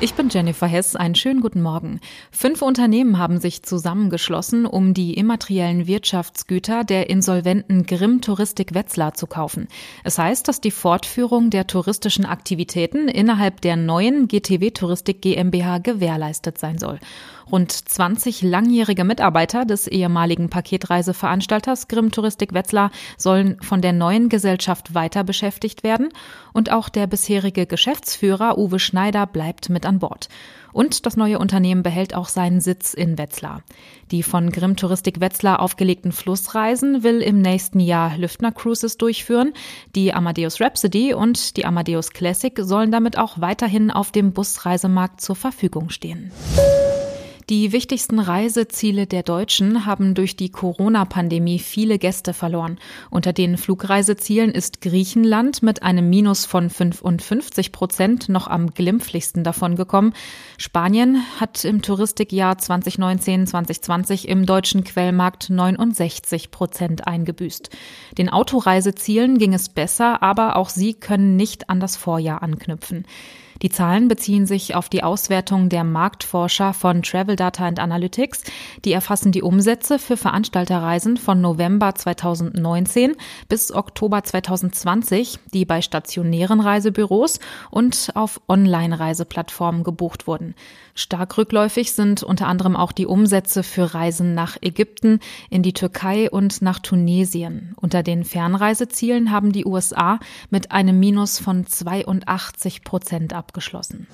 Ich bin Jennifer Hess. Einen schönen guten Morgen. Fünf Unternehmen haben sich zusammengeschlossen, um die immateriellen Wirtschaftsgüter der insolventen Grimm Touristik Wetzlar zu kaufen. Es heißt, dass die Fortführung der touristischen Aktivitäten innerhalb der neuen GTW Touristik GmbH gewährleistet sein soll. Rund 20 langjährige Mitarbeiter des ehemaligen Paketreiseveranstalters Grimm Touristik Wetzlar sollen von der neuen Gesellschaft weiter beschäftigt werden und auch der bisherige Geschäftsführer Uwe Schneider bleibt mit an Bord. Und das neue Unternehmen behält auch seinen Sitz in Wetzlar. Die von Grimm Touristik Wetzlar aufgelegten Flussreisen will im nächsten Jahr Lüftner Cruises durchführen. Die Amadeus Rhapsody und die Amadeus Classic sollen damit auch weiterhin auf dem Busreisemarkt zur Verfügung stehen. Die wichtigsten Reiseziele der Deutschen haben durch die Corona-Pandemie viele Gäste verloren. Unter den Flugreisezielen ist Griechenland mit einem Minus von 55 Prozent noch am glimpflichsten davongekommen. Spanien hat im Touristikjahr 2019-2020 im deutschen Quellmarkt 69 Prozent eingebüßt. Den Autoreisezielen ging es besser, aber auch sie können nicht an das Vorjahr anknüpfen. Die Zahlen beziehen sich auf die Auswertung der Marktforscher von Travel Data and Analytics. Die erfassen die Umsätze für Veranstalterreisen von November 2019 bis Oktober 2020, die bei stationären Reisebüros und auf Online-Reiseplattformen gebucht wurden. Stark rückläufig sind unter anderem auch die Umsätze für Reisen nach Ägypten, in die Türkei und nach Tunesien. Unter den Fernreisezielen haben die USA mit einem Minus von 82 Prozent ab abgeschlossen.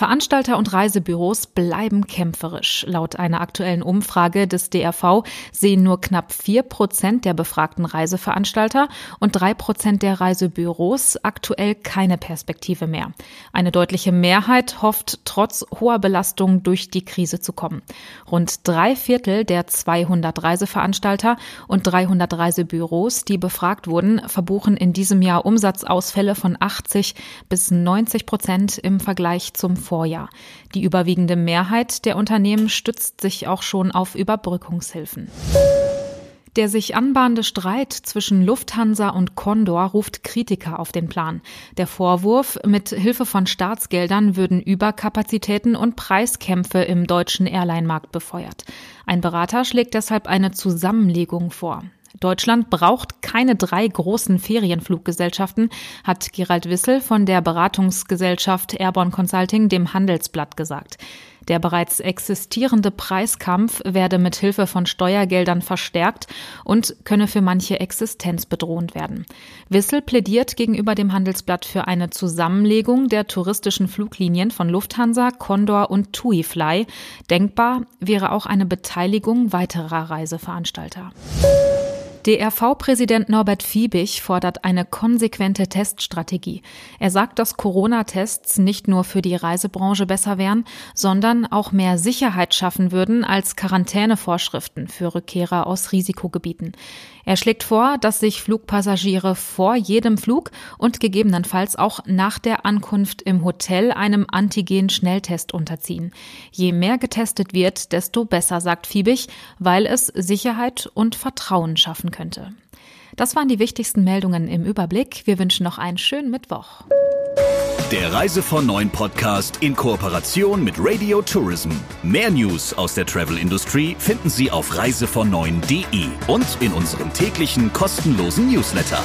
Veranstalter und Reisebüros bleiben kämpferisch. Laut einer aktuellen Umfrage des DRV sehen nur knapp vier Prozent der befragten Reiseveranstalter und drei Prozent der Reisebüros aktuell keine Perspektive mehr. Eine deutliche Mehrheit hofft, trotz hoher Belastung durch die Krise zu kommen. Rund drei Viertel der 200 Reiseveranstalter und 300 Reisebüros, die befragt wurden, verbuchen in diesem Jahr Umsatzausfälle von 80 bis 90 Prozent im Vergleich zum Vorjahr. Die überwiegende Mehrheit der Unternehmen stützt sich auch schon auf Überbrückungshilfen. Der sich anbahnende Streit zwischen Lufthansa und Condor ruft Kritiker auf den Plan. Der Vorwurf, mit Hilfe von Staatsgeldern würden Überkapazitäten und Preiskämpfe im deutschen Airline-Markt befeuert. Ein Berater schlägt deshalb eine Zusammenlegung vor. Deutschland braucht keine drei großen Ferienfluggesellschaften, hat Gerald Wissel von der Beratungsgesellschaft Airborne Consulting dem Handelsblatt gesagt. Der bereits existierende Preiskampf werde mit Hilfe von Steuergeldern verstärkt und könne für manche existenzbedrohend werden. Wissel plädiert gegenüber dem Handelsblatt für eine Zusammenlegung der touristischen Fluglinien von Lufthansa, Condor und TuiFly. Denkbar wäre auch eine Beteiligung weiterer Reiseveranstalter. DRV-Präsident Norbert Fiebig fordert eine konsequente Teststrategie. Er sagt, dass Corona-Tests nicht nur für die Reisebranche besser wären, sondern auch mehr Sicherheit schaffen würden als Quarantänevorschriften für Rückkehrer aus Risikogebieten. Er schlägt vor, dass sich Flugpassagiere vor jedem Flug und gegebenenfalls auch nach der Ankunft im Hotel einem Antigen-Schnelltest unterziehen. Je mehr getestet wird, desto besser, sagt Fiebig, weil es Sicherheit und Vertrauen schaffen könnte. Das waren die wichtigsten Meldungen im Überblick. Wir wünschen noch einen schönen Mittwoch. Der Reise von Neuen Podcast in Kooperation mit Radio Tourism. Mehr News aus der Travel Industry finden Sie auf reisevon und in unserem täglichen kostenlosen Newsletter.